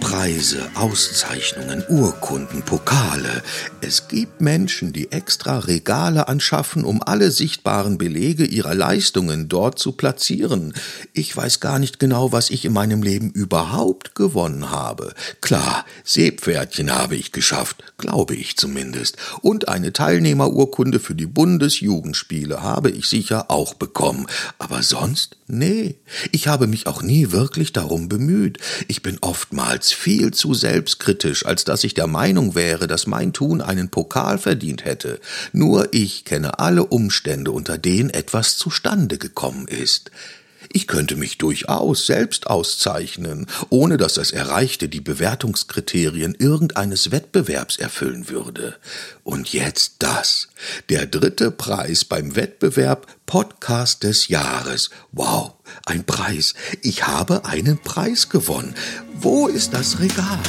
Preise, Auszeichnungen, Urkunden, Pokale. Es gibt Menschen, die extra Regale anschaffen, um alle sichtbaren Belege ihrer Leistungen dort zu platzieren. Ich weiß gar nicht genau, was ich in meinem Leben überhaupt gewonnen habe. Klar, Seepferdchen habe ich geschafft, glaube ich zumindest. Und eine Teilnehmerurkunde für die Bundesjugendspiele habe ich sicher auch bekommen. Aber sonst? Nee. Ich habe mich auch nie wirklich darum bemüht. Ich bin oftmals viel zu selbstkritisch, als dass ich der Meinung wäre, dass mein Tun einen Pokal verdient hätte. Nur ich kenne alle Umstände, unter denen etwas zustande gekommen ist. Ich könnte mich durchaus selbst auszeichnen, ohne dass das Erreichte die Bewertungskriterien irgendeines Wettbewerbs erfüllen würde. Und jetzt das. Der dritte Preis beim Wettbewerb Podcast des Jahres. Wow, ein Preis. Ich habe einen Preis gewonnen. Wo ist das Regal?